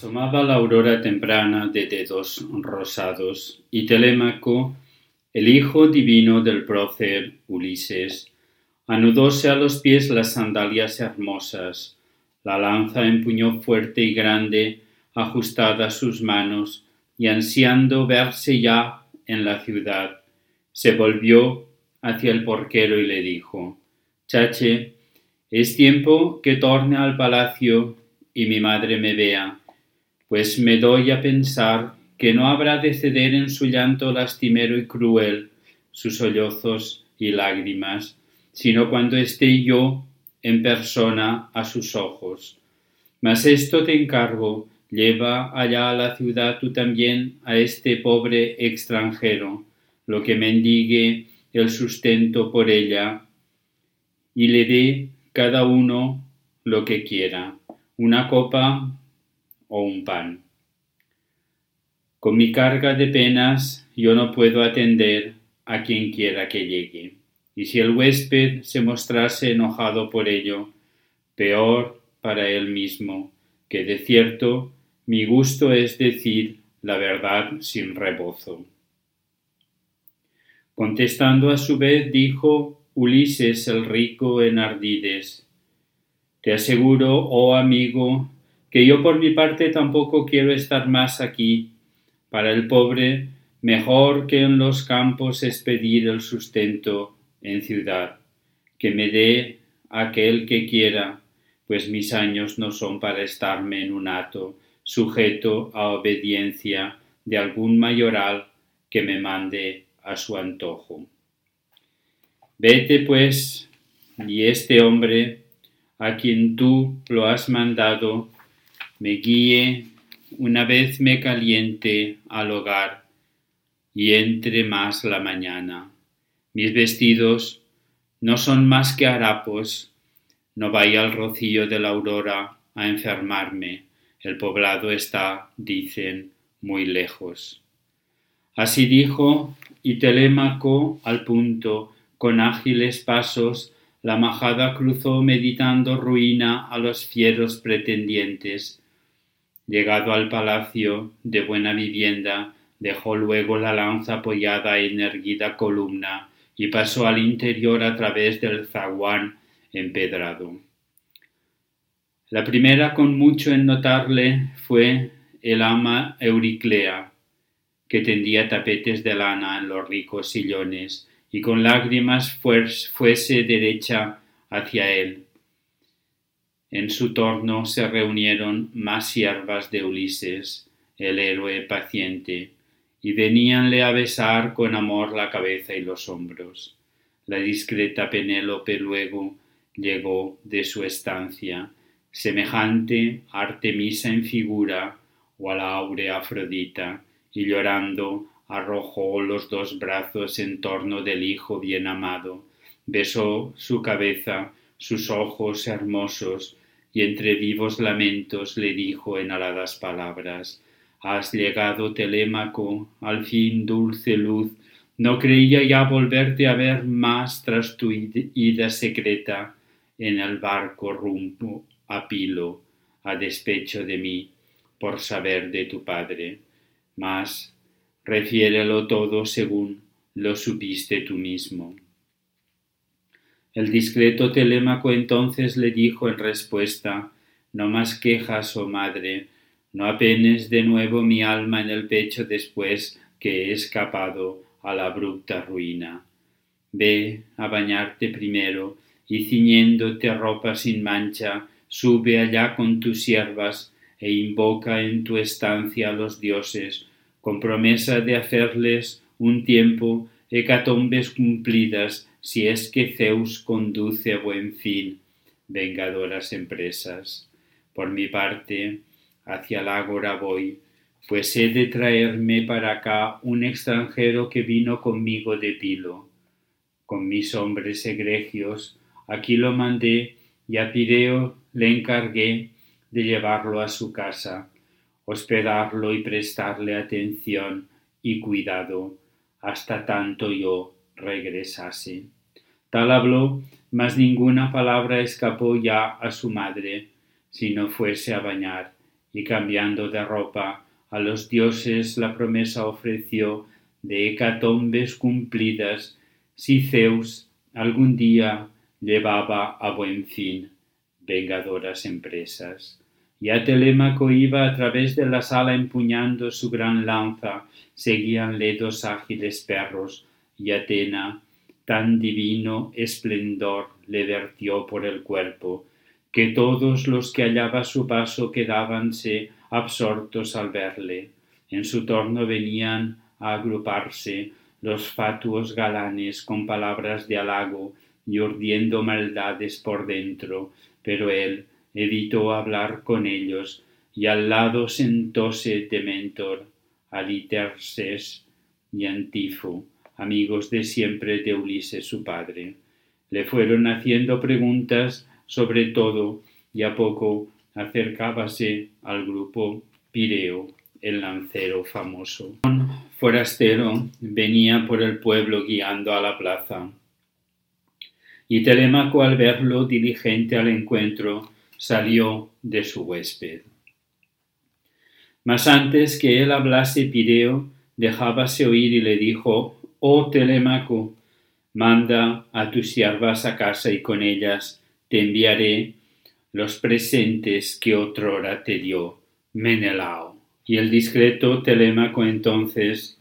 Asomaba la aurora temprana de dedos rosados, y Telémaco, el hijo divino del prócer Ulises, anudóse a los pies las sandalias hermosas, la lanza empuñó fuerte y grande, ajustada a sus manos, y ansiando verse ya en la ciudad, se volvió hacia el porquero y le dijo, Chache, es tiempo que torne al palacio y mi madre me vea, pues me doy a pensar que no habrá de ceder en su llanto lastimero y cruel sus sollozos y lágrimas, sino cuando esté yo en persona a sus ojos. Mas esto te encargo, lleva allá a la ciudad tú también a este pobre extranjero, lo que mendigue el sustento por ella, y le dé cada uno lo que quiera, una copa o un pan. Con mi carga de penas yo no puedo atender a quien quiera que llegue, y si el huésped se mostrase enojado por ello, peor para él mismo, que de cierto mi gusto es decir la verdad sin rebozo. Contestando a su vez dijo Ulises el rico en Ardides, Te aseguro, oh amigo, que yo por mi parte tampoco quiero estar más aquí. Para el pobre, mejor que en los campos es pedir el sustento en ciudad, que me dé aquel que quiera, pues mis años no son para estarme en un hato, sujeto a obediencia de algún mayoral que me mande a su antojo. Vete pues, y este hombre, a quien tú lo has mandado, me guíe una vez me caliente al hogar y entre más la mañana. Mis vestidos no son más que harapos, no vaya al rocío de la aurora a enfermarme, el poblado está, dicen, muy lejos. Así dijo, y Telémaco al punto, con ágiles pasos, la majada cruzó meditando ruina a los fieros pretendientes, Llegado al palacio de buena vivienda, dejó luego la lanza apoyada en erguida columna y pasó al interior a través del zaguán empedrado. La primera con mucho en notarle fue el ama Euriclea, que tendía tapetes de lana en los ricos sillones y con lágrimas fuese derecha hacia él, en su torno se reunieron más siervas de Ulises, el héroe paciente, y veníanle a besar con amor la cabeza y los hombros. La discreta Penélope luego llegó de su estancia, semejante a Artemisa en figura o a la áurea Afrodita, y llorando arrojó los dos brazos en torno del hijo bien amado, besó su cabeza, sus ojos hermosos, y entre vivos lamentos le dijo en aladas palabras Has llegado, Telémaco, al fin dulce luz, no creía ya volverte a ver más tras tu ida secreta en el barco rumbo a Pilo, a despecho de mí, por saber de tu padre. Mas refiérelo todo según lo supiste tú mismo. El discreto Telémaco entonces le dijo en respuesta No más quejas, oh madre, no apenes de nuevo mi alma en el pecho después que he escapado a la abrupta ruina. Ve a bañarte primero y ciñéndote ropa sin mancha, sube allá con tus siervas e invoca en tu estancia a los dioses, con promesa de hacerles un tiempo hecatombes cumplidas si es que Zeus conduce a buen fin vengadoras empresas. Por mi parte, hacia el ágora voy, pues he de traerme para acá un extranjero que vino conmigo de Pilo. Con mis hombres egregios, aquí lo mandé y a Pireo le encargué de llevarlo a su casa, hospedarlo y prestarle atención y cuidado hasta tanto yo regresase. Tal habló, mas ninguna palabra escapó ya a su madre, si no fuese a bañar, y cambiando de ropa, a los dioses la promesa ofreció de hecatombes cumplidas si Zeus algún día llevaba a buen fin vengadoras empresas. Ya Telémaco iba a través de la sala empuñando su gran lanza, seguíanle dos ágiles perros, y Atena, tan divino esplendor le vertió por el cuerpo, que todos los que hallaba su paso quedábanse absortos al verle. En su torno venían a agruparse los fatuos galanes con palabras de halago y urdiendo maldades por dentro, pero él evitó hablar con ellos y al lado sentóse Dementor, Aliterses y amigos de siempre de Ulises su padre. Le fueron haciendo preguntas sobre todo y a poco acercábase al grupo Pireo, el lancero famoso. Un forastero venía por el pueblo guiando a la plaza. Y Telémaco al verlo diligente al encuentro salió de su huésped. Mas antes que él hablase Pireo, dejábase oír y le dijo, Oh Telémaco, manda a tus siervas a casa y con ellas te enviaré los presentes que otrora te dio Menelao. Y el discreto Telémaco entonces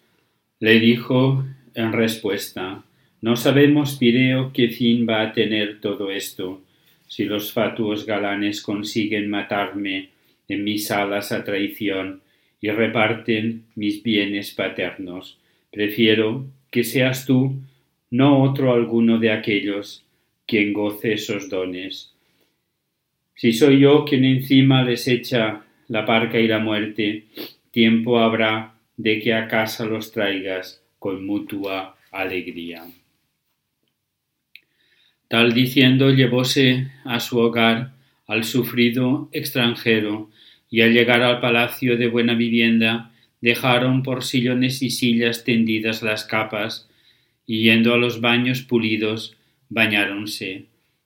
le dijo en respuesta, no sabemos, Pireo, qué fin va a tener todo esto, si los fatuos galanes consiguen matarme en mis alas a traición y reparten mis bienes paternos. Prefiero que seas tú, no otro alguno de aquellos, quien goce esos dones. Si soy yo quien encima les echa la parca y la muerte, tiempo habrá de que a casa los traigas con mutua alegría. Tal diciendo llevóse a su hogar al sufrido extranjero, y al llegar al palacio de buena vivienda dejaron por sillones y sillas tendidas las capas, y yendo a los baños pulidos, bañáronse.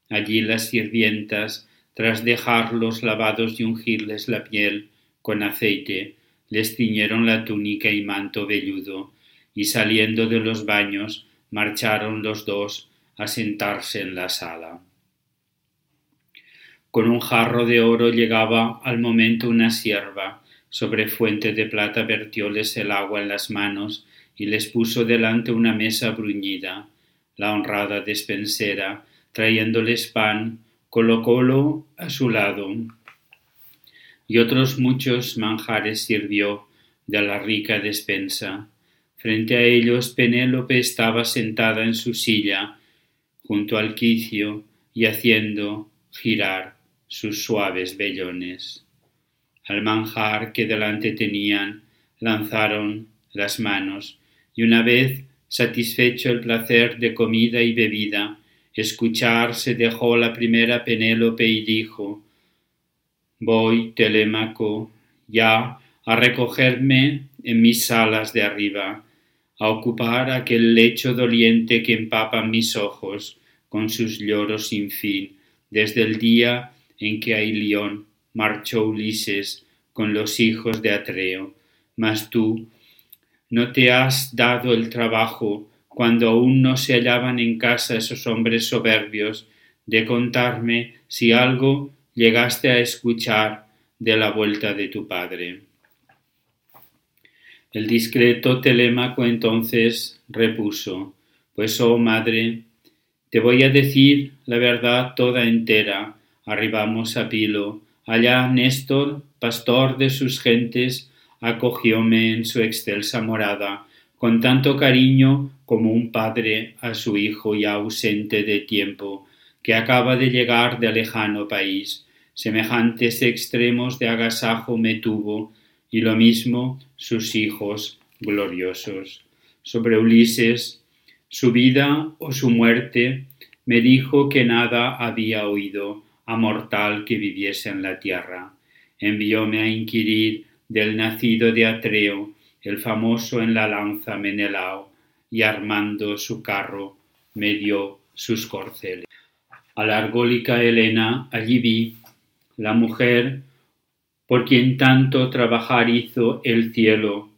Allí las sirvientas, tras dejarlos lavados y ungirles la piel con aceite, les ciñeron la túnica y manto velludo, y saliendo de los baños marcharon los dos a sentarse en la sala. Con un jarro de oro llegaba al momento una sierva, sobre fuente de plata vertióles el agua en las manos y les puso delante una mesa bruñida. La honrada despensera, trayéndoles pan, colocólo a su lado, y otros muchos manjares sirvió de la rica despensa. Frente a ellos Penélope estaba sentada en su silla, junto al quicio y haciendo girar sus suaves vellones. Al manjar que delante tenían, lanzaron las manos, y una vez satisfecho el placer de comida y bebida, escuchar se dejó la primera Penélope y dijo Voy, Telémaco, ya a recogerme en mis salas de arriba, a ocupar aquel lecho doliente que empapa mis ojos con sus lloros sin fin, desde el día en que a Ilión marchó Ulises con los hijos de Atreo. Mas tú no te has dado el trabajo, cuando aún no se hallaban en casa esos hombres soberbios, de contarme si algo llegaste a escuchar de la vuelta de tu padre. El discreto Telémaco entonces repuso, Pues, oh madre, te voy a decir la verdad toda entera. Arribamos a Pilo. Allá Néstor, pastor de sus gentes, acogióme en su excelsa morada, con tanto cariño como un padre a su hijo ya ausente de tiempo, que acaba de llegar de lejano país. Semejantes extremos de agasajo me tuvo, y lo mismo sus hijos gloriosos. Sobre Ulises, su vida o su muerte, me dijo que nada había oído a mortal que viviese en la tierra. Envióme a inquirir del nacido de Atreo, el famoso en la lanza Menelao, y armando su carro me dio sus corceles. A la argólica Helena allí vi, la mujer por quien tanto trabajar hizo el cielo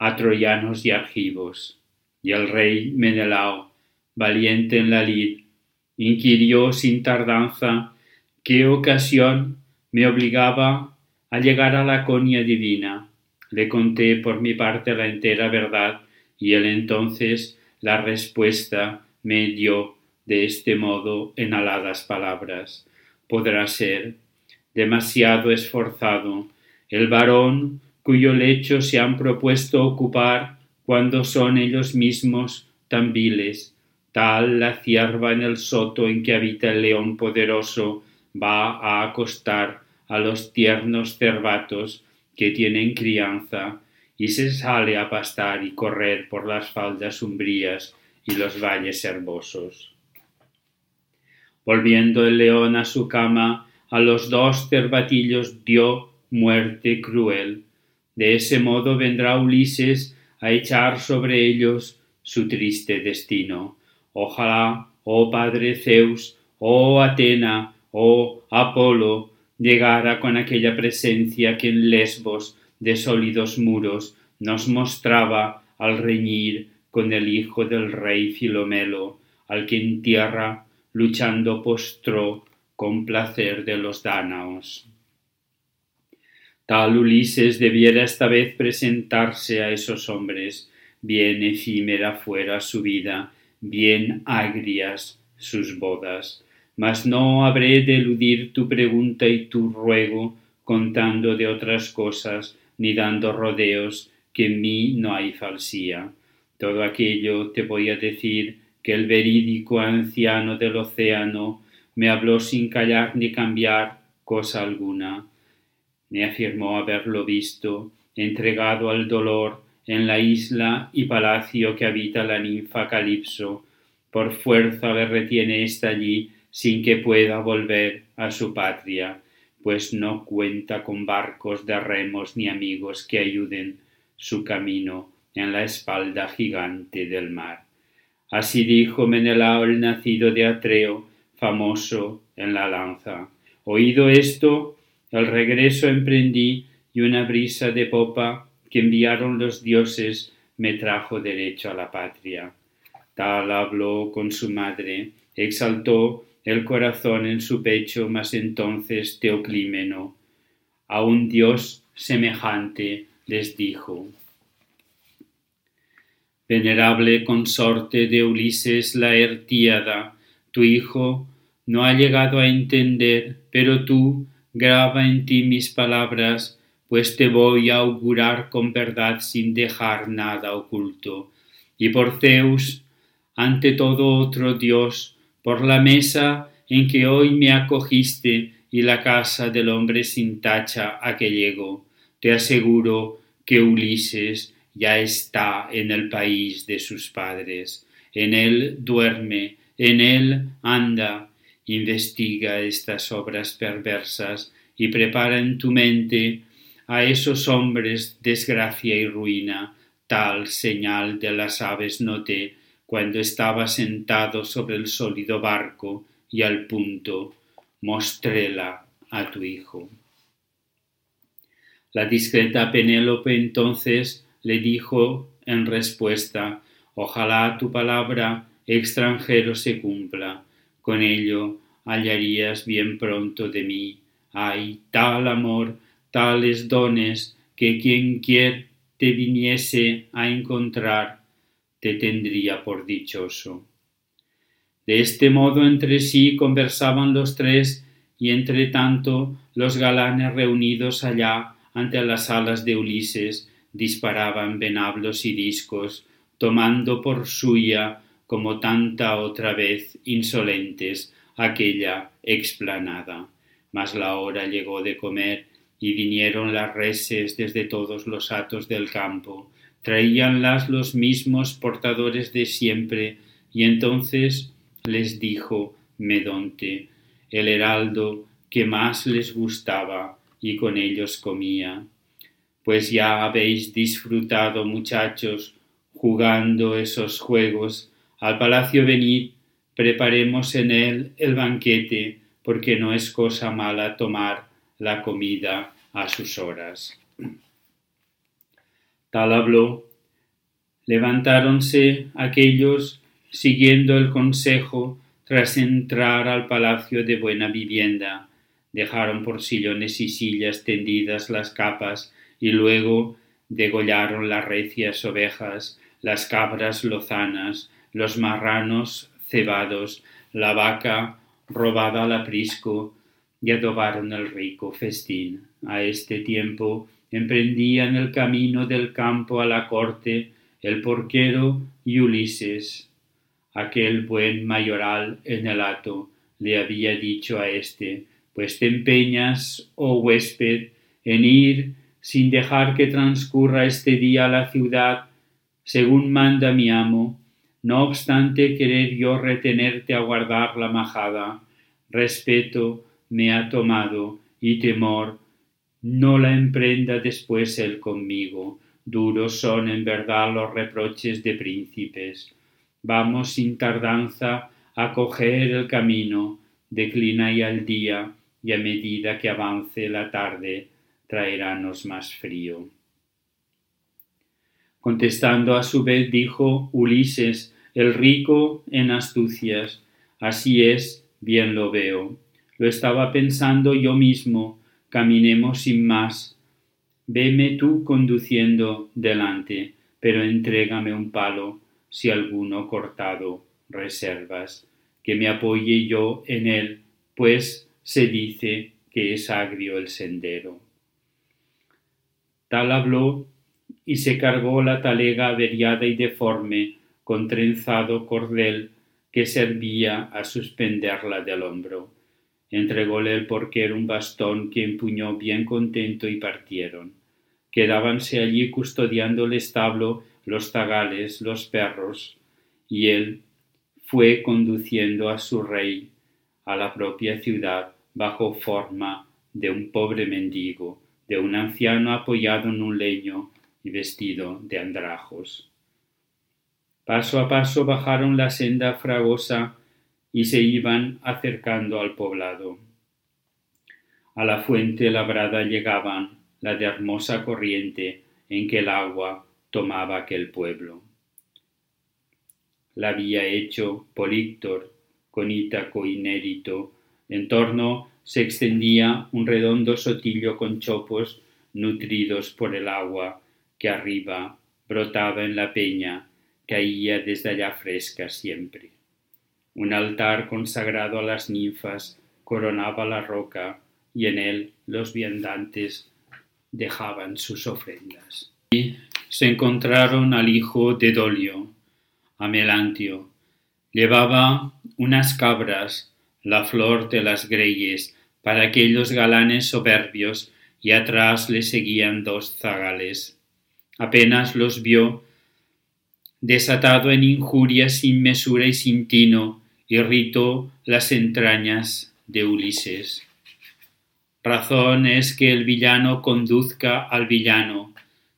a troyanos y argivos. Y el rey Menelao, valiente en la lid, inquirió sin tardanza qué ocasión me obligaba a llegar a la conia divina. Le conté por mi parte la entera verdad y él entonces la respuesta me dio de este modo en aladas palabras. Podrá ser demasiado esforzado el varón cuyo lecho se han propuesto ocupar cuando son ellos mismos tan viles, tal la cierva en el soto en que habita el león poderoso va a acostar a los tiernos cervatos que tienen crianza y se sale a pastar y correr por las faldas umbrías y los valles herbosos. Volviendo el león a su cama, a los dos cervatillos dio muerte cruel. De ese modo vendrá Ulises a echar sobre ellos su triste destino. Ojalá, oh Padre Zeus, oh Atena, oh Apolo, llegara con aquella presencia que en Lesbos de sólidos muros nos mostraba al reñir con el hijo del rey Filomelo, al que en tierra luchando postró con placer de los dánaos. Tal Ulises debiera esta vez presentarse a esos hombres, bien efímera fuera su vida, bien agrias sus bodas. Mas no habré de eludir tu pregunta y tu ruego contando de otras cosas, ni dando rodeos, que en mí no hay falsía. Todo aquello te voy a decir que el verídico anciano del océano me habló sin callar ni cambiar cosa alguna me afirmó haberlo visto, entregado al dolor en la isla y palacio que habita la ninfa Calipso. Por fuerza le retiene ésta allí sin que pueda volver a su patria, pues no cuenta con barcos de remos ni amigos que ayuden su camino en la espalda gigante del mar. Así dijo Menelao el nacido de Atreo, famoso en la lanza. Oído esto, el regreso emprendí y una brisa de popa que enviaron los dioses me trajo derecho a la patria. Tal habló con su madre, exaltó el corazón en su pecho, mas entonces Teoclímeno, a un dios semejante, les dijo Venerable consorte de Ulises la Ertíada, tu hijo no ha llegado a entender, pero tú graba en ti mis palabras, pues te voy a augurar con verdad sin dejar nada oculto. Y por Zeus, ante todo otro Dios, por la mesa en que hoy me acogiste y la casa del hombre sin tacha a que llego, te aseguro que Ulises ya está en el país de sus padres. En él duerme, en él anda, investiga estas obras perversas y prepara en tu mente a esos hombres desgracia y ruina, tal señal de las aves noté cuando estaba sentado sobre el sólido barco y al punto mostréla a tu hijo. La discreta Penélope entonces le dijo en respuesta Ojalá tu palabra extranjero se cumpla con ello hallarías bien pronto de mí. Hay tal amor, tales dones, que quien quiera te viniese a encontrar, te tendría por dichoso. De este modo entre sí conversaban los tres, y entre tanto los galanes reunidos allá ante las alas de Ulises disparaban venablos y discos, tomando por suya como tanta otra vez insolentes aquella explanada. Mas la hora llegó de comer y vinieron las reses desde todos los hatos del campo, traíanlas los mismos portadores de siempre, y entonces les dijo Medonte, el heraldo que más les gustaba y con ellos comía. Pues ya habéis disfrutado, muchachos, jugando esos juegos al palacio venid, preparemos en él el banquete, porque no es cosa mala tomar la comida a sus horas. Tal habló. Levantáronse aquellos siguiendo el consejo tras entrar al palacio de buena vivienda. Dejaron por sillones y sillas tendidas las capas y luego degollaron las recias ovejas, las cabras lozanas, los marranos cebados, la vaca robada al aprisco, y adobaron el rico festín. A este tiempo emprendían el camino del campo a la corte el porquero y Ulises. Aquel buen mayoral en el hato le había dicho a éste, pues te empeñas, oh huésped, en ir sin dejar que transcurra este día a la ciudad, según manda mi amo, no obstante querer yo retenerte a guardar la majada, respeto me ha tomado y temor, no la emprenda después él conmigo. Duros son en verdad los reproches de príncipes. Vamos sin tardanza a coger el camino, declina ya el día, y a medida que avance la tarde traerános más frío. Contestando a su vez dijo Ulises, el rico en astucias, así es, bien lo veo. Lo estaba pensando yo mismo, caminemos sin más. Veme tú conduciendo delante, pero entrégame un palo, si alguno cortado reservas, que me apoye yo en él, pues se dice que es agrio el sendero. Tal habló y se cargó la talega averiada y deforme con trenzado cordel que servía a suspenderla del hombro. Entrególe el porquero un bastón que empuñó bien contento y partieron. Quedábanse allí custodiando el establo los zagales, los perros, y él fue conduciendo a su rey a la propia ciudad bajo forma de un pobre mendigo de un anciano apoyado en un leño y vestido de andrajos. Paso a paso bajaron la senda fragosa y se iban acercando al poblado. A la fuente labrada llegaban, la de hermosa corriente en que el agua tomaba aquel pueblo. La había hecho Políctor con Ítaco inérito, en torno se extendía un redondo sotillo con chopos nutridos por el agua que arriba brotaba en la peña, caía desde allá fresca siempre. Un altar consagrado a las ninfas coronaba la roca y en él los viandantes dejaban sus ofrendas. Y se encontraron al hijo de Dolio, a Melantio. Llevaba unas cabras la flor de las greyes, para aquellos galanes soberbios, y atrás le seguían dos zagales. Apenas los vio, desatado en injurias sin mesura y sin tino, irritó las entrañas de Ulises. Razón es que el villano conduzca al villano,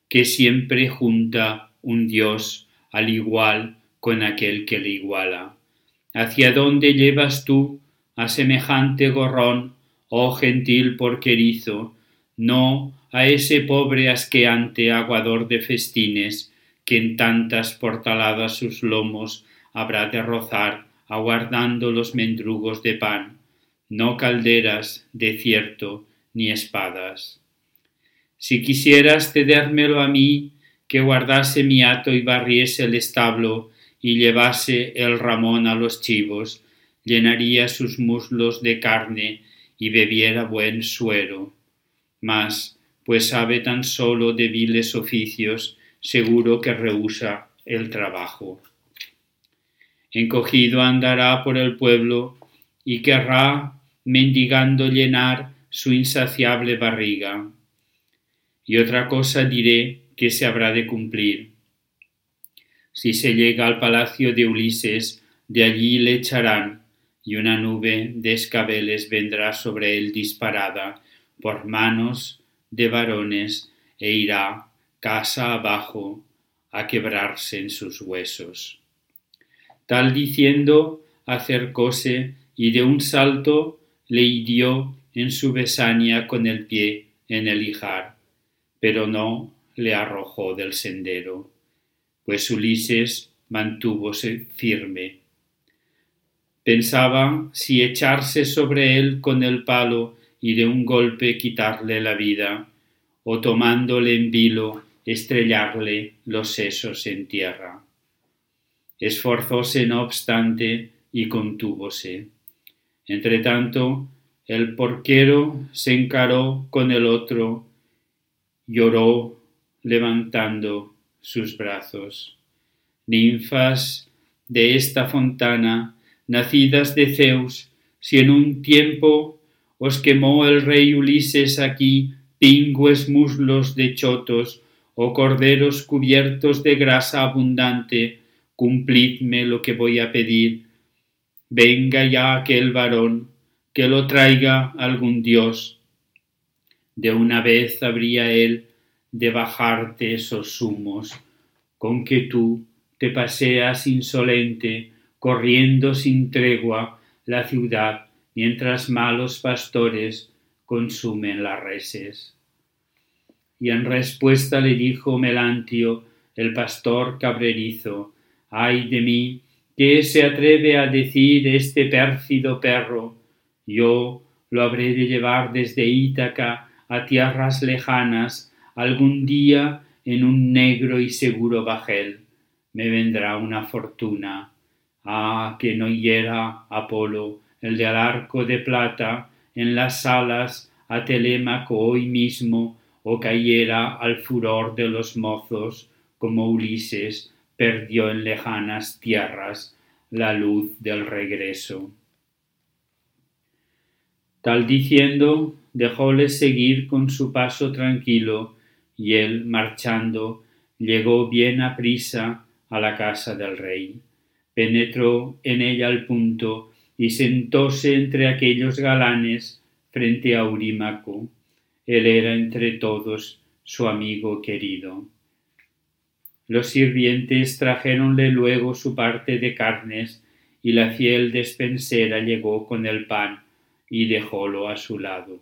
que siempre junta un Dios al igual con aquel que le iguala. ¿Hacia dónde llevas tú a semejante gorrón, oh gentil porquerizo, no a ese pobre asqueante aguador de festines, que en tantas portaladas sus lomos habrá de rozar, aguardando los mendrugos de pan, no calderas de cierto ni espadas. Si quisieras cedérmelo a mí, que guardase mi hato y barriese el establo y llevase el ramón a los chivos, llenaría sus muslos de carne y bebiera buen suero. Mas, pues sabe tan solo de viles oficios, seguro que rehúsa el trabajo. Encogido andará por el pueblo y querrá, mendigando llenar su insaciable barriga. Y otra cosa diré que se habrá de cumplir. Si se llega al palacio de Ulises, de allí le echarán y una nube de escabeles vendrá sobre él disparada por manos de varones e irá casa abajo a quebrarse en sus huesos. Tal diciendo, acercóse y de un salto le hirió en su besania con el pie en el hijar, pero no le arrojó del sendero, pues Ulises mantúvose firme. Pensaba si echarse sobre él con el palo y de un golpe quitarle la vida, o tomándole en vilo estrellarle los sesos en tierra. Esforzóse no obstante y contúvose. Entretanto, el porquero se encaró con el otro, lloró levantando sus brazos. Ninfas de esta fontana, nacidas de Zeus, si en un tiempo os quemó el rey Ulises aquí pingües muslos de chotos o corderos cubiertos de grasa abundante, cumplidme lo que voy a pedir. Venga ya aquel varón, que lo traiga algún dios. De una vez habría él de bajarte esos humos, con que tú te paseas insolente, corriendo sin tregua la ciudad, mientras malos pastores consumen las reses. Y en respuesta le dijo Melantio, el pastor cabrerizo, ay de mí, ¿qué se atreve a decir este pérfido perro? Yo lo habré de llevar desde Ítaca a tierras lejanas, algún día en un negro y seguro bajel. Me vendrá una fortuna. Ah, que no hiera Apolo, el del arco de plata, en las alas a Telémaco hoy mismo, o cayera al furor de los mozos, como Ulises perdió en lejanas tierras la luz del regreso. Tal diciendo, dejóle seguir con su paso tranquilo, y él, marchando, llegó bien a prisa a la casa del rey. Penetró en ella al punto y sentóse entre aquellos galanes frente a Eurímaco. Él era entre todos su amigo querido. Los sirvientes trajéronle luego su parte de carnes, y la fiel despensera llegó con el pan y dejólo a su lado.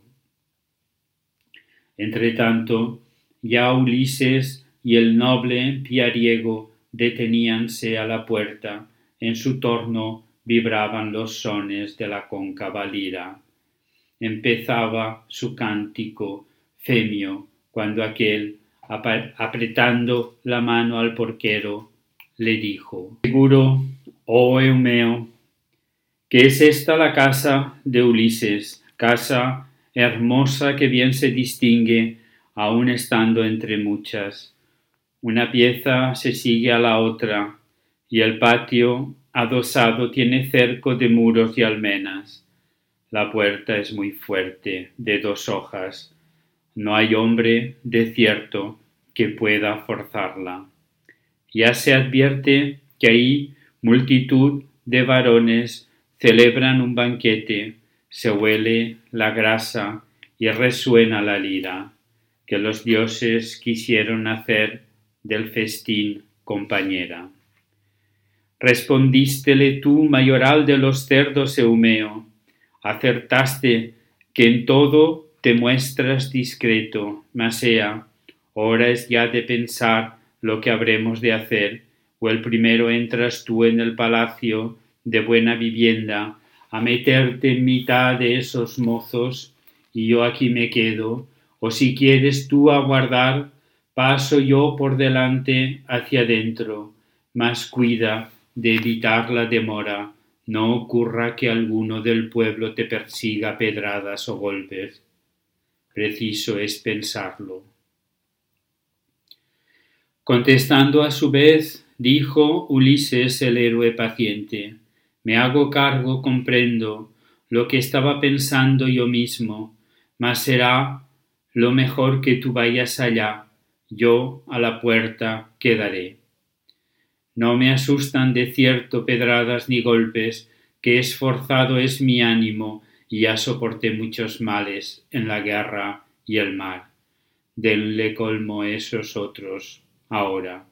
Entretanto, ya Ulises y el noble piariego deteníanse a la puerta, en su torno vibraban los sones de la cóncava lira empezaba su cántico femio cuando aquel, apretando la mano al porquero, le dijo, Seguro, oh Eumeo, que es esta la casa de Ulises, casa hermosa que bien se distingue aun estando entre muchas. Una pieza se sigue a la otra, y el patio adosado tiene cerco de muros y almenas. La puerta es muy fuerte, de dos hojas. No hay hombre, de cierto, que pueda forzarla. Ya se advierte que ahí multitud de varones celebran un banquete, se huele la grasa y resuena la lira, que los dioses quisieron hacer del festín compañera. Respondístele tú, mayoral de los cerdos Eumeo, acertaste que en todo te muestras discreto, mas sea, hora es ya de pensar lo que habremos de hacer, o el primero entras tú en el palacio de buena vivienda, a meterte en mitad de esos mozos, y yo aquí me quedo, o si quieres tú aguardar, paso yo por delante hacia adentro, mas cuida de evitar la demora, no ocurra que alguno del pueblo te persiga pedradas o golpes. Preciso es pensarlo. Contestando a su vez, dijo Ulises el héroe paciente, me hago cargo, comprendo, lo que estaba pensando yo mismo, mas será lo mejor que tú vayas allá, yo a la puerta quedaré. No me asustan de cierto pedradas ni golpes, que esforzado es mi ánimo y ya soporté muchos males en la guerra y el mar. Denle colmo esos otros ahora.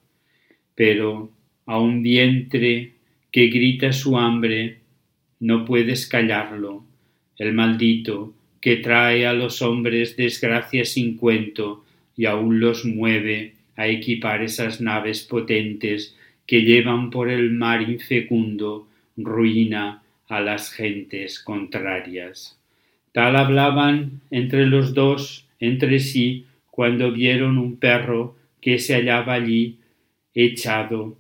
Pero a un vientre que grita su hambre, no puedes callarlo. El maldito que trae a los hombres desgracias sin cuento y aún los mueve a equipar esas naves potentes que llevan por el mar infecundo ruina a las gentes contrarias. Tal hablaban entre los dos entre sí cuando vieron un perro que se hallaba allí echado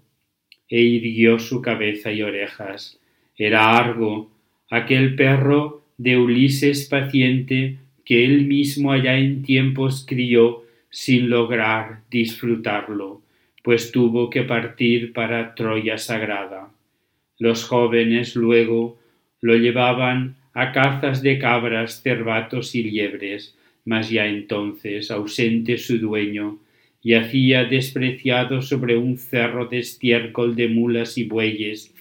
e irguió su cabeza y orejas. Era Argo, aquel perro de Ulises paciente que él mismo allá en tiempos crió sin lograr disfrutarlo, pues tuvo que partir para Troya sagrada. Los jóvenes luego lo llevaban a cazas de cabras, cervatos y liebres, mas ya entonces, ausente su dueño, yacía despreciado sobre un cerro de estiércol de mulas y bueyes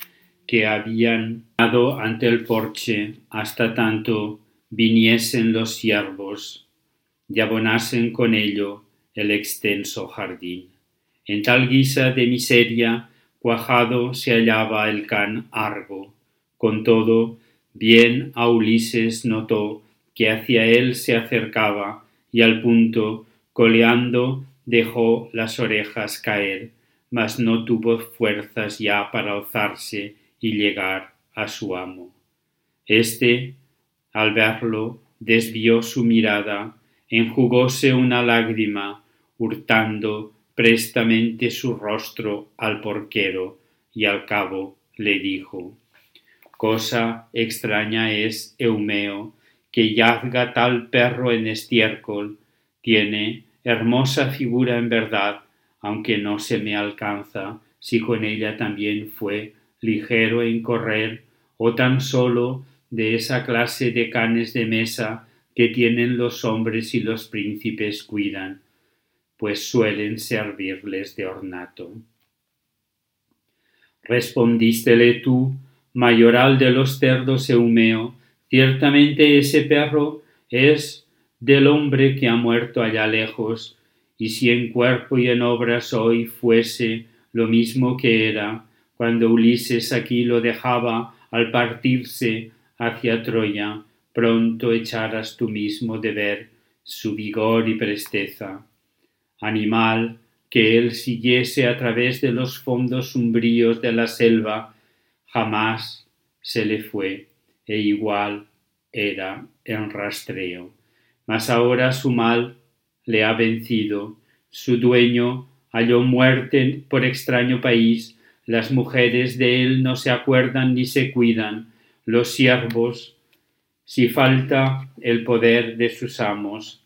que habían dado ante el porche hasta tanto viniesen los siervos y abonasen con ello el extenso jardín. En tal guisa de miseria cuajado se hallaba el can Argo. Con todo, bien a Ulises notó que hacia él se acercaba y al punto, coleando, dejó las orejas caer, mas no tuvo fuerzas ya para alzarse y llegar a su amo. Este, al verlo, desvió su mirada, enjugóse una lágrima, hurtando prestamente su rostro al porquero, y al cabo le dijo Cosa extraña es, Eumeo, que yazga tal perro en estiércol, tiene hermosa figura en verdad, aunque no se me alcanza si con ella también fue ligero en correr, o tan solo de esa clase de canes de mesa que tienen los hombres y los príncipes cuidan, pues suelen servirles de ornato. Respondístele tú, mayoral de los cerdos Eumeo, ciertamente ese perro es del hombre que ha muerto allá lejos, y si en cuerpo y en obras hoy fuese lo mismo que era, cuando Ulises aquí lo dejaba al partirse hacia Troya, pronto echaras tú mismo de ver su vigor y presteza. Animal que él siguiese a través de los fondos umbríos de la selva, jamás se le fue, e igual era en rastreo mas ahora su mal le ha vencido, su dueño halló muerte por extraño país, las mujeres de él no se acuerdan ni se cuidan, los siervos, si falta el poder de sus amos,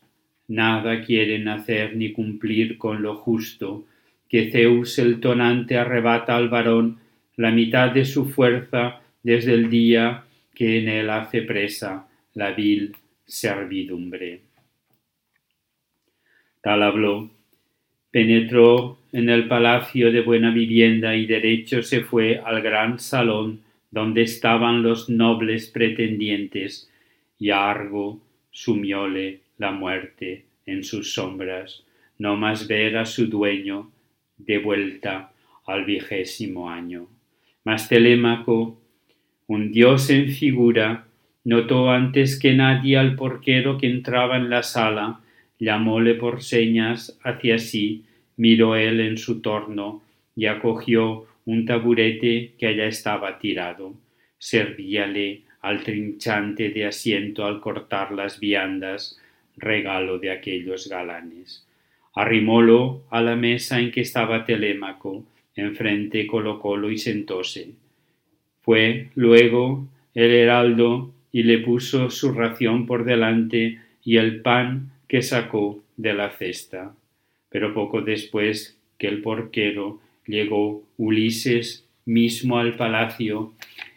nada quieren hacer ni cumplir con lo justo, que Zeus el tonante arrebata al varón la mitad de su fuerza desde el día que en él hace presa la vil servidumbre. Tal habló, penetró en el palacio de buena vivienda y derecho se fue al gran salón donde estaban los nobles pretendientes, y Argo sumióle la muerte en sus sombras, no más ver a su dueño de vuelta al vigésimo año. Mas Telémaco, un dios en figura, Notó antes que nadie al porquero que entraba en la sala, llamóle por señas hacia sí, miró él en su torno y acogió un taburete que allá estaba tirado. Servíale al trinchante de asiento al cortar las viandas, regalo de aquellos galanes. Arrimólo a la mesa en que estaba Telémaco, enfrente colocólo y sentóse. Fue luego el heraldo y le puso su ración por delante y el pan que sacó de la cesta. Pero poco después que el porquero llegó Ulises mismo al palacio,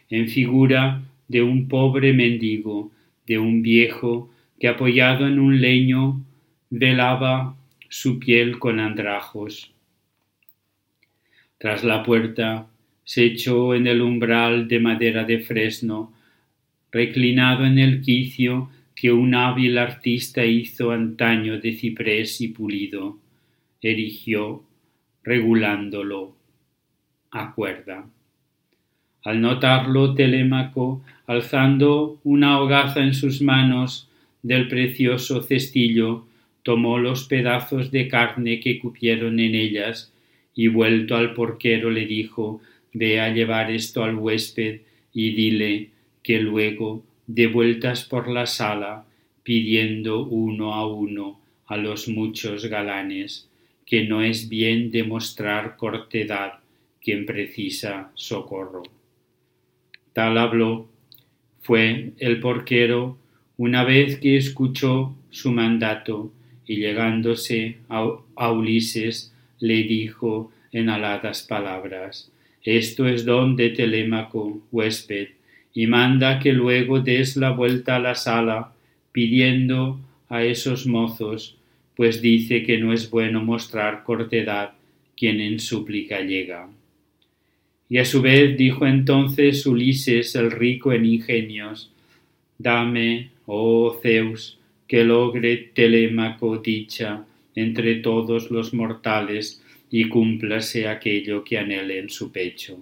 en figura de un pobre mendigo, de un viejo que apoyado en un leño velaba su piel con andrajos. Tras la puerta se echó en el umbral de madera de fresno reclinado en el quicio que un hábil artista hizo antaño de ciprés y pulido, erigió regulándolo a cuerda. Al notarlo Telémaco, alzando una hogaza en sus manos, del precioso cestillo, tomó los pedazos de carne que cupieron en ellas, y vuelto al porquero le dijo Ve a llevar esto al huésped y dile que luego dé vueltas por la sala pidiendo uno a uno a los muchos galanes, que no es bien demostrar cortedad quien precisa socorro. Tal habló. Fue el porquero una vez que escuchó su mandato y llegándose a, Ulises le dijo en aladas palabras Esto es don de Telémaco, huésped, y manda que luego des la vuelta a la sala pidiendo a esos mozos, pues dice que no es bueno mostrar cortedad quien en súplica llega. Y a su vez dijo entonces Ulises el rico en ingenios, Dame, oh Zeus, que logre Telémaco dicha entre todos los mortales y cúmplase aquello que anhele en su pecho.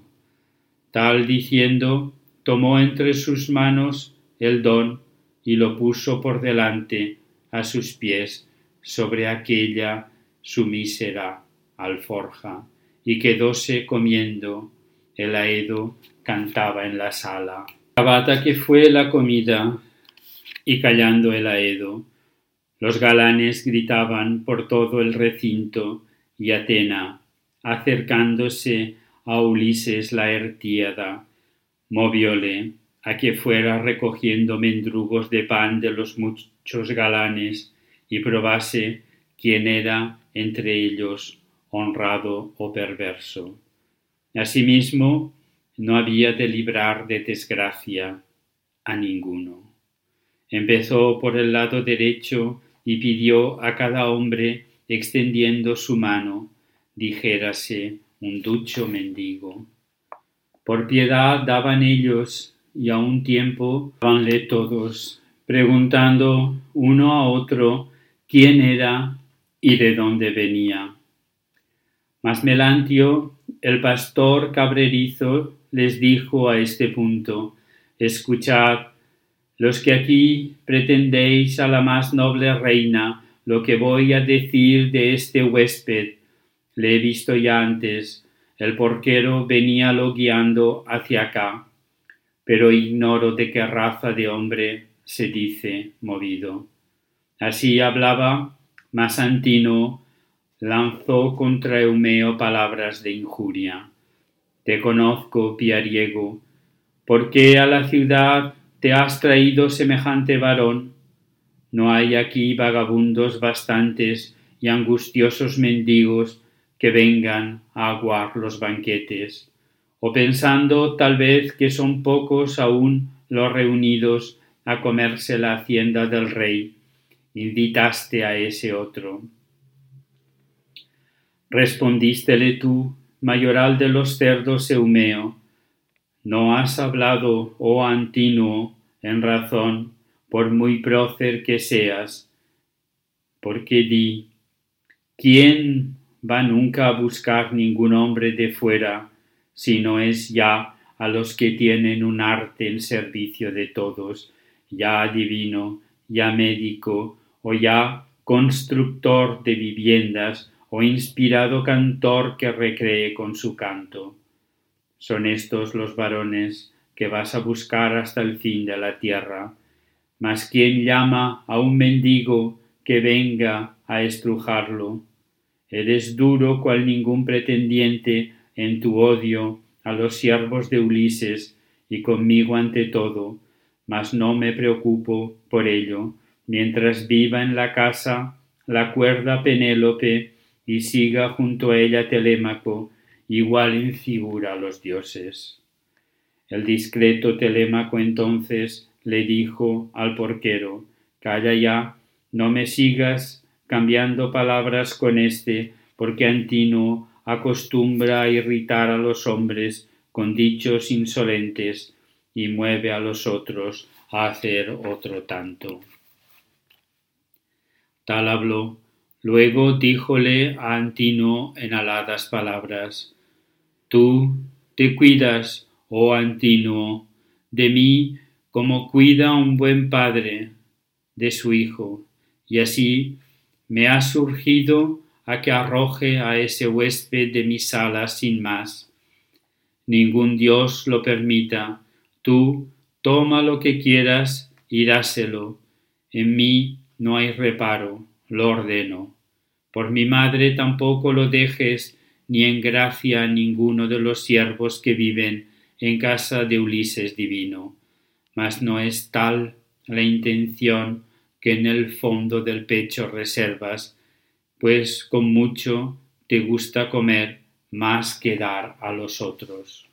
Tal diciendo, tomó entre sus manos el don y lo puso por delante a sus pies sobre aquella su mísera alforja, y quedóse comiendo. El aedo cantaba en la sala. Acabada que fue la comida, y callando el aedo, los galanes gritaban por todo el recinto, y Atena, acercándose a Ulises la Ertíada, movióle a que fuera recogiendo mendrugos de pan de los muchos galanes y probase quién era entre ellos honrado o perverso. Asimismo, no había de librar de desgracia a ninguno. Empezó por el lado derecho y pidió a cada hombre, extendiendo su mano, dijérase un ducho mendigo. Por piedad daban ellos y a un tiempo vanle todos, preguntando uno a otro quién era y de dónde venía. Mas Melantio, el pastor cabrerizo, les dijo a este punto, Escuchad, los que aquí pretendéis a la más noble reina, lo que voy a decir de este huésped, le he visto ya antes, el porquero venía lo guiando hacia acá pero ignoro de qué raza de hombre se dice movido. Así hablaba, mas Antino lanzó contra Eumeo palabras de injuria. Te conozco, piariego, ¿por qué a la ciudad te has traído semejante varón? No hay aquí vagabundos bastantes y angustiosos mendigos que vengan a aguar los banquetes o pensando tal vez que son pocos aún los reunidos a comerse la hacienda del rey, invitaste a ese otro. Respondístele tú, mayoral de los cerdos Eumeo, no has hablado, oh Antinuo, en razón, por muy prócer que seas, porque di, ¿quién va nunca a buscar ningún hombre de fuera sino es ya a los que tienen un arte en servicio de todos, ya adivino, ya médico, o ya constructor de viviendas, o inspirado cantor que recree con su canto. Son estos los varones que vas a buscar hasta el fin de la tierra. Mas quien llama a un mendigo que venga a estrujarlo. Eres duro cual ningún pretendiente en tu odio a los siervos de Ulises y conmigo ante todo, mas no me preocupo por ello, mientras viva en la casa la cuerda Penélope y siga junto a ella Telémaco, igual en figura a los dioses. El discreto Telémaco entonces le dijo al porquero, Calla ya, no me sigas cambiando palabras con éste, porque Antino acostumbra a irritar a los hombres con dichos insolentes y mueve a los otros a hacer otro tanto. Tal habló. Luego díjole a Antino en aladas palabras, Tú te cuidas, oh Antino, de mí como cuida un buen padre. de su hijo, y así me ha surgido a que arroje a ese huésped de mi sala sin más. Ningún Dios lo permita, tú toma lo que quieras y dáselo. En mí no hay reparo, lo ordeno. Por mi madre tampoco lo dejes ni en gracia a ninguno de los siervos que viven en casa de Ulises divino. Mas no es tal la intención que en el fondo del pecho reservas, pues con mucho te gusta comer más que dar a los otros.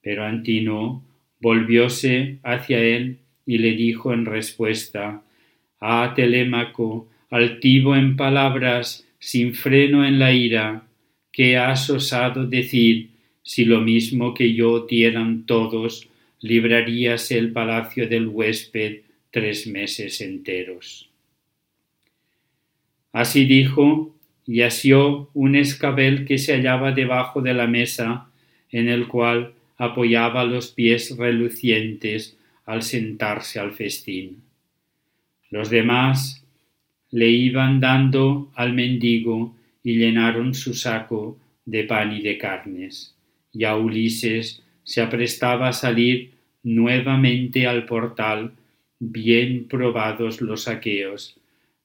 Pero Antino volvióse hacia él y le dijo en respuesta, Ah, Telémaco, altivo en palabras, sin freno en la ira, ¿qué has osado decir si lo mismo que yo dieran todos, librarías el palacio del huésped tres meses enteros? Así dijo, y asió un escabel que se hallaba debajo de la mesa, en el cual apoyaba los pies relucientes al sentarse al festín. Los demás le iban dando al mendigo y llenaron su saco de pan y de carnes. Y a Ulises se aprestaba a salir nuevamente al portal, bien probados los aqueos.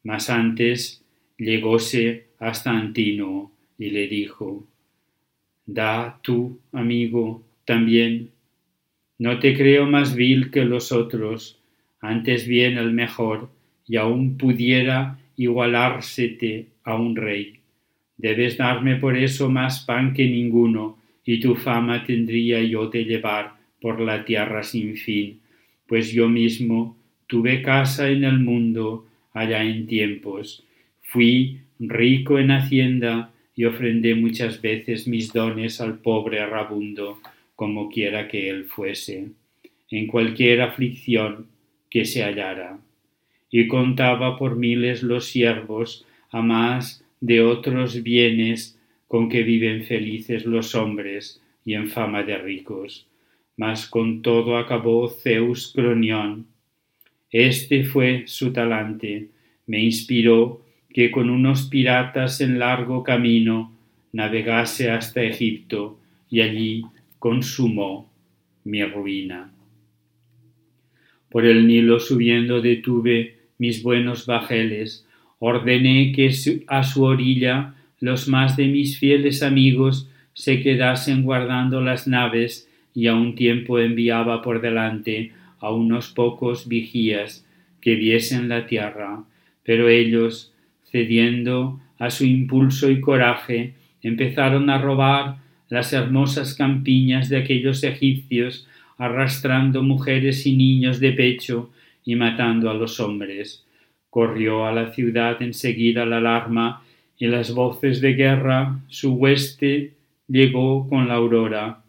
Mas antes llegóse hasta Antino y le dijo, Da tú, amigo, también. No te creo más vil que los otros, antes bien el mejor, y aun pudiera igualársete a un rey. Debes darme por eso más pan que ninguno, y tu fama tendría yo de llevar por la tierra sin fin, pues yo mismo tuve casa en el mundo allá en tiempos, fui rico en hacienda y ofrendé muchas veces mis dones al pobre rabundo, como quiera que él fuese, en cualquier aflicción que se hallara. Y contaba por miles los siervos, a más de otros bienes con que viven felices los hombres y en fama de ricos. Mas con todo acabó Zeus Cronión. Este fue su talante, me inspiró que con unos piratas en largo camino navegase hasta Egipto y allí consumó mi ruina. Por el Nilo subiendo detuve mis buenos bajeles, ordené que a su orilla los más de mis fieles amigos se quedasen guardando las naves y a un tiempo enviaba por delante a unos pocos vigías que viesen la tierra, pero ellos, cediendo a su impulso y coraje, empezaron a robar las hermosas campiñas de aquellos egipcios, arrastrando mujeres y niños de pecho y matando a los hombres. Corrió a la ciudad enseguida la alarma y las voces de guerra, su hueste llegó con la aurora.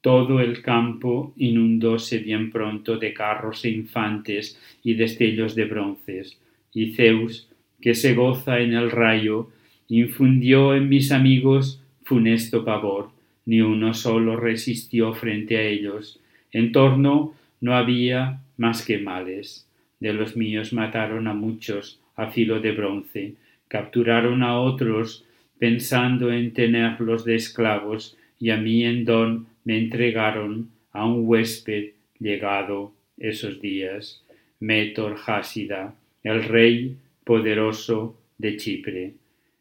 Todo el campo inundóse bien pronto de carros e infantes y destellos de bronces, y Zeus, que se goza en el rayo, infundió en mis amigos funesto pavor, ni uno solo resistió frente a ellos. En torno no había más que males. De los míos mataron a muchos a filo de bronce, capturaron a otros pensando en tenerlos de esclavos, y a mí en don me entregaron a un huésped llegado esos días, Metor Hásida, el rey poderoso de Chipre.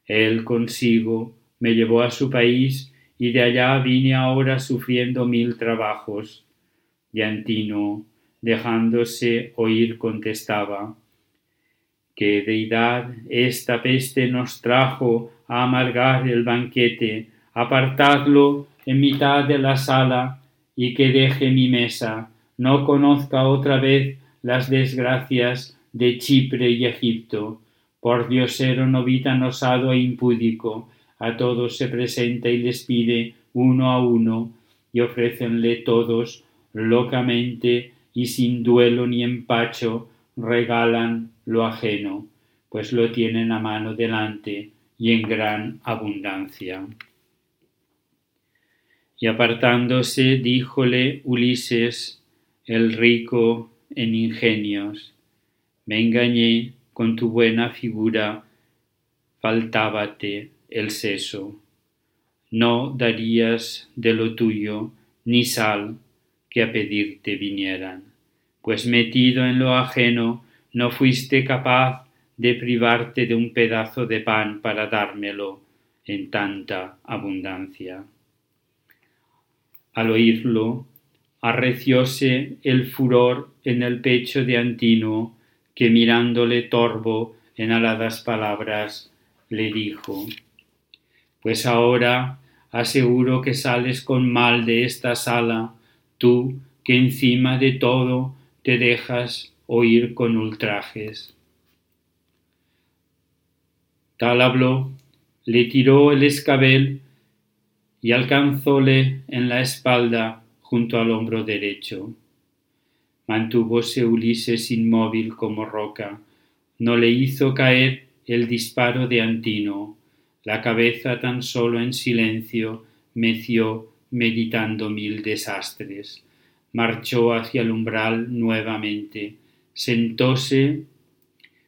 Él consigo me llevó a su país y de allá vine ahora sufriendo mil trabajos. Y Antino, dejándose oír, contestaba ¿Qué deidad esta peste nos trajo a amargar el banquete? Apartadlo en mitad de la sala y que deje mi mesa, no conozca otra vez las desgracias de Chipre y Egipto. Por diosero no osado e impúdico, a todos se presenta y les pide uno a uno, y ofrécenle todos locamente y sin duelo ni empacho regalan lo ajeno, pues lo tienen a mano delante y en gran abundancia. Y apartándose, díjole Ulises, el rico en ingenios, Me engañé con tu buena figura, faltábate el seso. No darías de lo tuyo ni sal que a pedirte vinieran, pues metido en lo ajeno no fuiste capaz de privarte de un pedazo de pan para dármelo en tanta abundancia. Al oírlo, arrecióse el furor en el pecho de Antino, que mirándole torvo en aladas palabras le dijo Pues ahora aseguro que sales con mal de esta sala, tú que encima de todo te dejas oír con ultrajes. Tal habló, le tiró el escabel y alcanzóle en la espalda junto al hombro derecho. Mantúvose Ulises inmóvil como roca, no le hizo caer el disparo de Antino, la cabeza tan solo en silencio meció meditando mil desastres. Marchó hacia el umbral nuevamente, sentóse,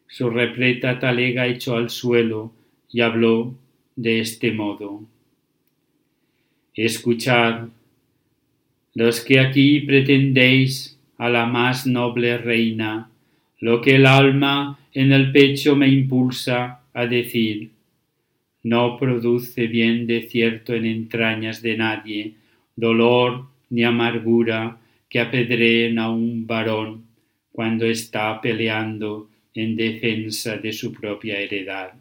su repleta talega echó al suelo y habló de este modo. Escuchad, los que aquí pretendéis a la más noble reina, lo que el alma en el pecho me impulsa a decir, no produce bien de cierto en entrañas de nadie dolor ni amargura que apedreen a un varón cuando está peleando en defensa de su propia heredad,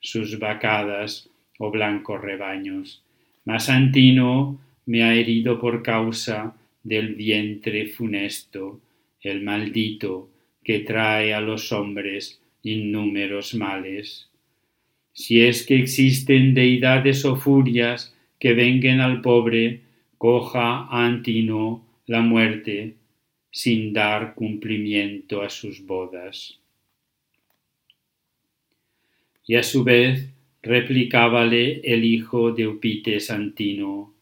sus vacadas o blancos rebaños. Mas Antino me ha herido por causa del vientre funesto, el maldito que trae a los hombres innúmeros males. Si es que existen deidades o furias que venguen al pobre, coja a Antino la muerte sin dar cumplimiento a sus bodas. Y a su vez replicábale el hijo de Upites Antino,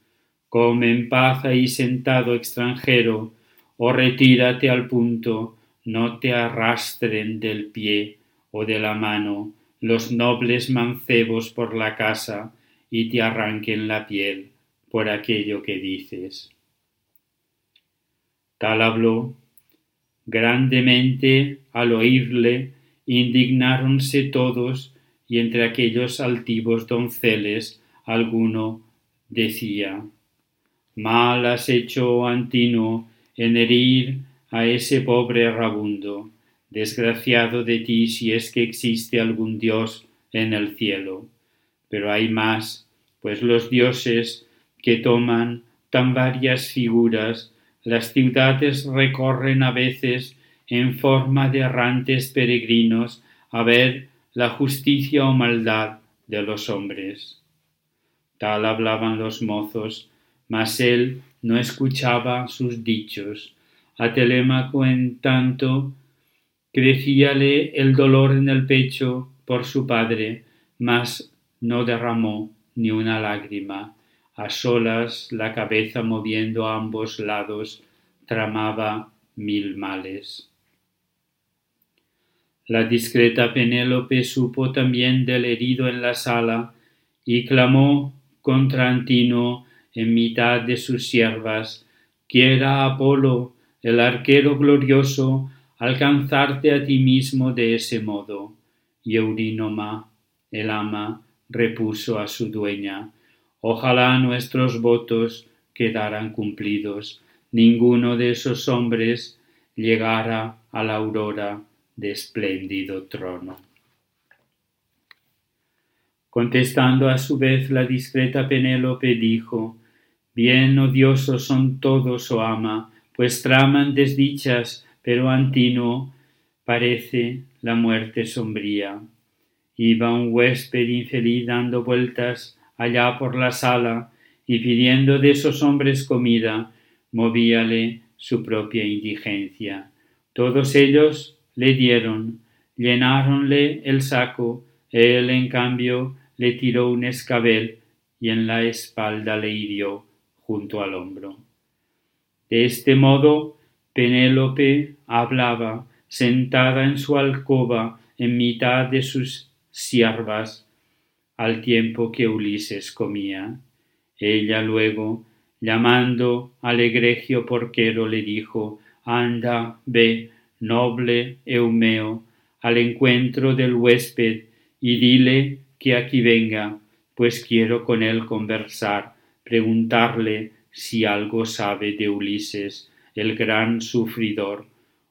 come en paz ahí sentado extranjero, o retírate al punto, no te arrastren del pie o de la mano los nobles mancebos por la casa y te arranquen la piel por aquello que dices. Tal habló. Grandemente al oírle indignáronse todos y entre aquellos altivos donceles alguno decía Mal has hecho, Antino, en herir a ese pobre rabundo. Desgraciado de ti si es que existe algún Dios en el cielo. Pero hay más, pues los dioses que toman tan varias figuras, las ciudades recorren a veces en forma de errantes peregrinos a ver la justicia o maldad de los hombres. Tal hablaban los mozos mas él no escuchaba sus dichos. A Telémaco, en tanto, crecíale el dolor en el pecho por su padre, mas no derramó ni una lágrima. A solas, la cabeza moviendo a ambos lados, tramaba mil males. La discreta Penélope supo también del herido en la sala y clamó contra Antino en mitad de sus siervas, quiera Apolo, el arquero glorioso, alcanzarte a ti mismo de ese modo. Y Eurínoma, el ama, repuso a su dueña, ojalá nuestros votos quedaran cumplidos, ninguno de esos hombres llegara a la aurora de espléndido trono. Contestando a su vez la discreta Penélope dijo, Bien odiosos son todos, oh ama, pues traman desdichas, pero Antino parece la muerte sombría. Iba un huésped infeliz dando vueltas allá por la sala y pidiendo de esos hombres comida, movíale su propia indigencia. Todos ellos le dieron, llenáronle el saco, él en cambio le tiró un escabel y en la espalda le hirió junto al hombro. De este modo, Penélope hablaba, sentada en su alcoba en mitad de sus siervas, al tiempo que Ulises comía. Ella luego, llamando al egregio porquero, le dijo, Anda, ve, noble Eumeo, al encuentro del huésped, y dile que aquí venga, pues quiero con él conversar, preguntarle si algo sabe de Ulises, el gran sufridor,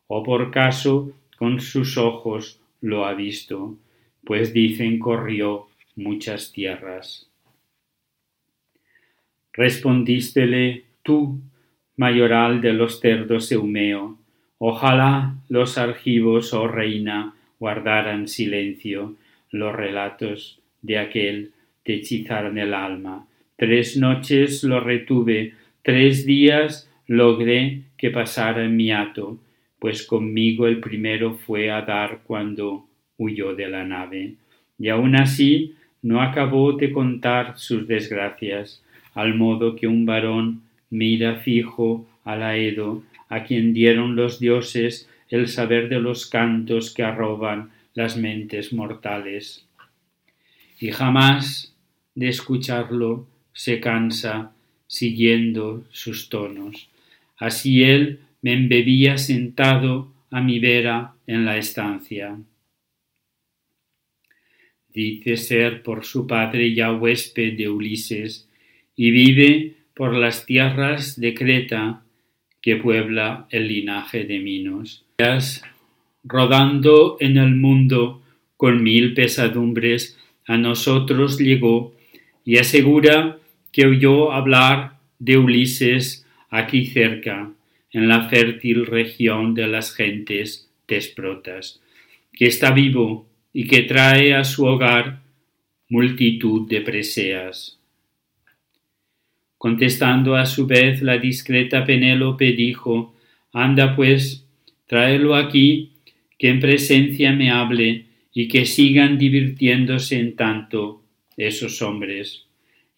o por caso con sus ojos lo ha visto, pues dicen corrió muchas tierras. Respondístele tú, mayoral de los cerdos Eumeo, ojalá los argivos, oh reina, guardaran silencio, los relatos de aquel te hechizaron el alma. Tres noches lo retuve, tres días logré que pasara mi hato, pues conmigo el primero fue a dar cuando huyó de la nave. Y aun así no acabó de contar sus desgracias, al modo que un varón mira fijo al Aedo, a quien dieron los dioses el saber de los cantos que arroban las mentes mortales. Y jamás de escucharlo se cansa siguiendo sus tonos. Así él me embebía sentado a mi vera en la estancia. Dice ser por su padre ya huésped de Ulises, y vive por las tierras de Creta que puebla el linaje de Minos. Rodando en el mundo con mil pesadumbres, a nosotros llegó y asegura que oyó hablar de Ulises aquí cerca, en la fértil región de las gentes desprotas, que está vivo y que trae a su hogar multitud de preseas. Contestando a su vez la discreta Penélope dijo, Anda pues, tráelo aquí, que en presencia me hable y que sigan divirtiéndose en tanto esos hombres,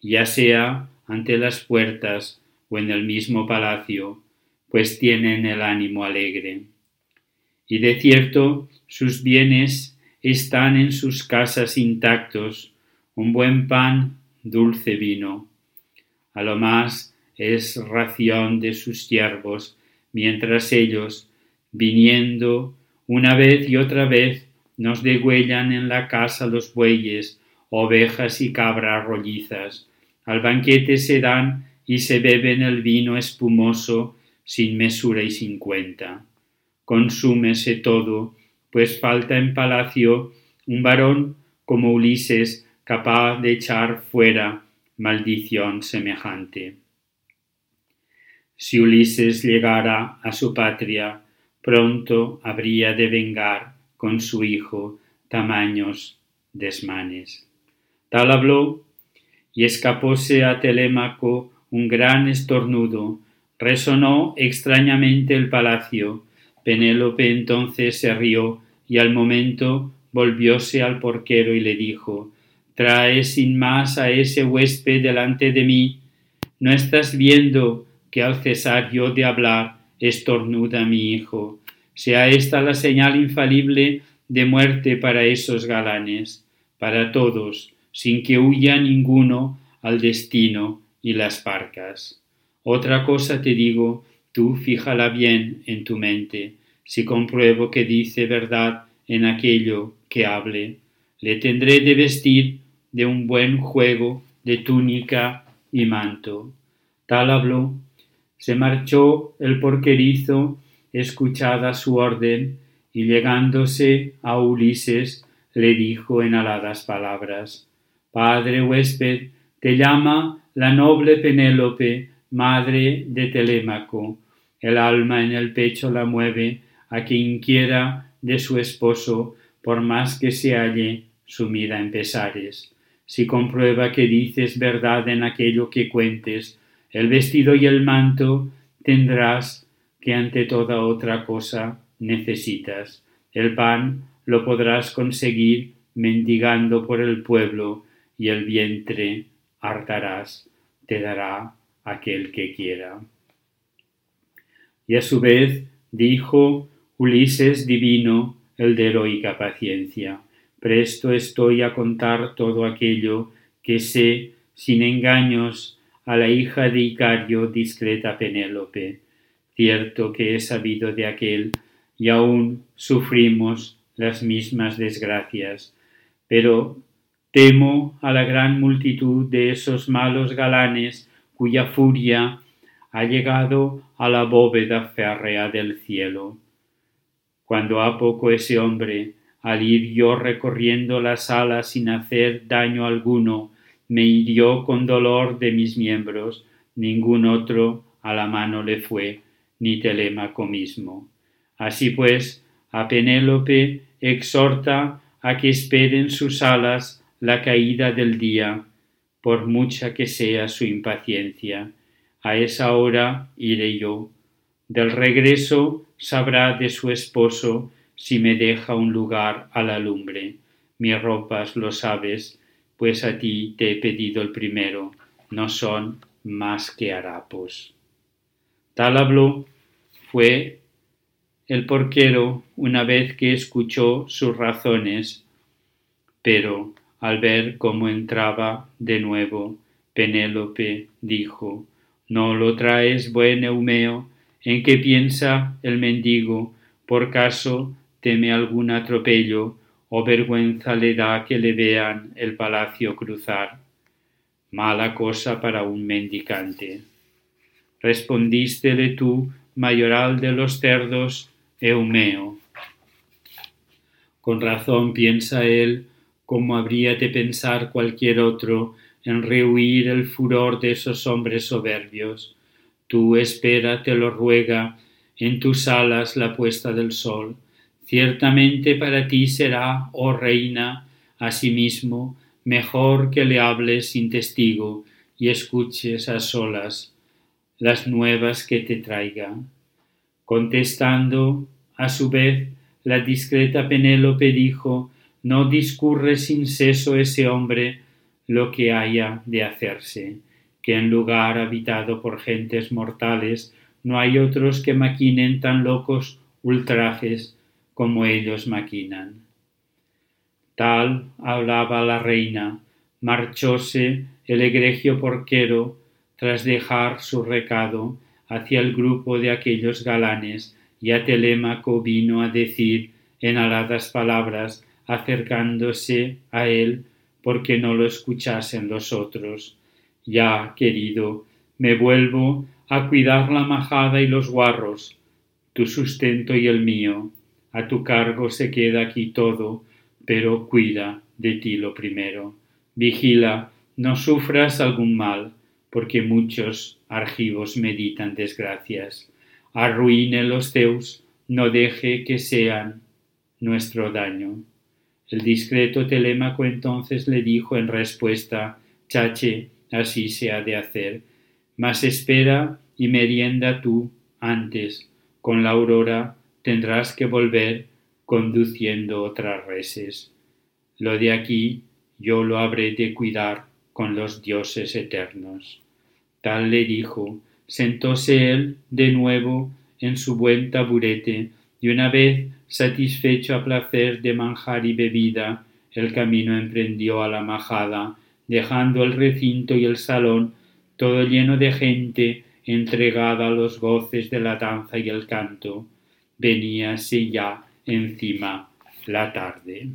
ya sea ante las puertas o en el mismo palacio, pues tienen el ánimo alegre. Y de cierto sus bienes están en sus casas intactos, un buen pan, dulce vino. A lo más es ración de sus siervos, mientras ellos, viniendo una vez y otra vez, nos degüellan en la casa los bueyes, ovejas y cabras rollizas. Al banquete se dan y se beben el vino espumoso sin mesura y sin cuenta. Consúmese todo, pues falta en palacio un varón como Ulises capaz de echar fuera maldición semejante. Si Ulises llegara a su patria, pronto habría de vengar con su hijo tamaños desmanes. Tal habló y escapóse a Telémaco un gran estornudo, resonó extrañamente el palacio. Penélope entonces se rió y al momento volvióse al porquero y le dijo Trae sin más a ese huésped delante de mí. ¿No estás viendo que al cesar yo de hablar estornuda mi hijo? Sea esta la señal infalible de muerte para esos galanes, para todos, sin que huya ninguno al destino y las parcas. Otra cosa te digo, tú fíjala bien en tu mente, si compruebo que dice verdad en aquello que hable, le tendré de vestir de un buen juego de túnica y manto. Tal habló, se marchó el porquerizo, escuchada su orden, y llegándose a Ulises le dijo en aladas palabras Padre huésped, te llama la noble Penélope, madre de Telémaco. El alma en el pecho la mueve a quien quiera de su esposo, por más que se halle sumida en pesares. Si comprueba que dices verdad en aquello que cuentes, el vestido y el manto tendrás que ante toda otra cosa necesitas. El pan lo podrás conseguir mendigando por el pueblo y el vientre hartarás, te dará aquel que quiera. Y a su vez dijo Ulises divino, el de heroica paciencia. Presto estoy a contar todo aquello que sé, sin engaños, a la hija de Icario, discreta Penélope. Cierto que he sabido de aquel, y aún sufrimos las mismas desgracias, pero temo a la gran multitud de esos malos galanes cuya furia ha llegado a la bóveda férrea del cielo. Cuando a poco ese hombre, al ir yo recorriendo la sala sin hacer daño alguno, me hirió con dolor de mis miembros, ningún otro a la mano le fue, ni Telémaco mismo. Así pues, a Penélope exhorta a que espere en sus alas la caída del día, por mucha que sea su impaciencia. A esa hora iré yo. Del regreso sabrá de su esposo si me deja un lugar a la lumbre. Mis ropas, lo sabes, pues a ti te he pedido el primero, no son más que harapos. Tal habló fue el porquero una vez que escuchó sus razones, pero al ver cómo entraba de nuevo, Penélope dijo, ¿No lo traes, buen Eumeo? ¿En qué piensa el mendigo? ¿Por caso teme algún atropello o vergüenza le da que le vean el palacio cruzar? Mala cosa para un mendicante. Respondístele tú, mayoral de los cerdos, Eumeo. Con razón piensa él como habría de pensar cualquier otro en rehuir el furor de esos hombres soberbios. Tú espera, te lo ruega, en tus alas la puesta del sol. Ciertamente para ti será, oh reina, asimismo, mejor que le hables sin testigo y escuches a solas las nuevas que te traiga. Contestando, a su vez, la discreta Penélope dijo, no discurre sin ceso ese hombre lo que haya de hacerse, que en lugar habitado por gentes mortales no hay otros que maquinen tan locos ultrajes como ellos maquinan. Tal hablaba la reina, marchóse el egregio porquero tras dejar su recado hacia el grupo de aquellos galanes y a Telémaco vino a decir en aladas palabras acercándose a él porque no lo escuchasen los otros. Ya, querido, me vuelvo a cuidar la majada y los guarros, tu sustento y el mío. A tu cargo se queda aquí todo, pero cuida de ti lo primero. Vigila, no sufras algún mal, porque muchos argivos meditan desgracias. Arruine los Zeus, no deje que sean nuestro daño. El discreto Telémaco entonces le dijo en respuesta Chache, así se ha de hacer, mas espera y merienda tú antes, con la aurora tendrás que volver conduciendo otras reses. Lo de aquí yo lo habré de cuidar con los dioses eternos. Tal le dijo, sentóse él de nuevo en su buen taburete, y una vez satisfecho a placer de manjar y bebida, el camino emprendió a la majada, dejando el recinto y el salón todo lleno de gente entregada a los goces de la danza y el canto. Veníase ya encima la tarde.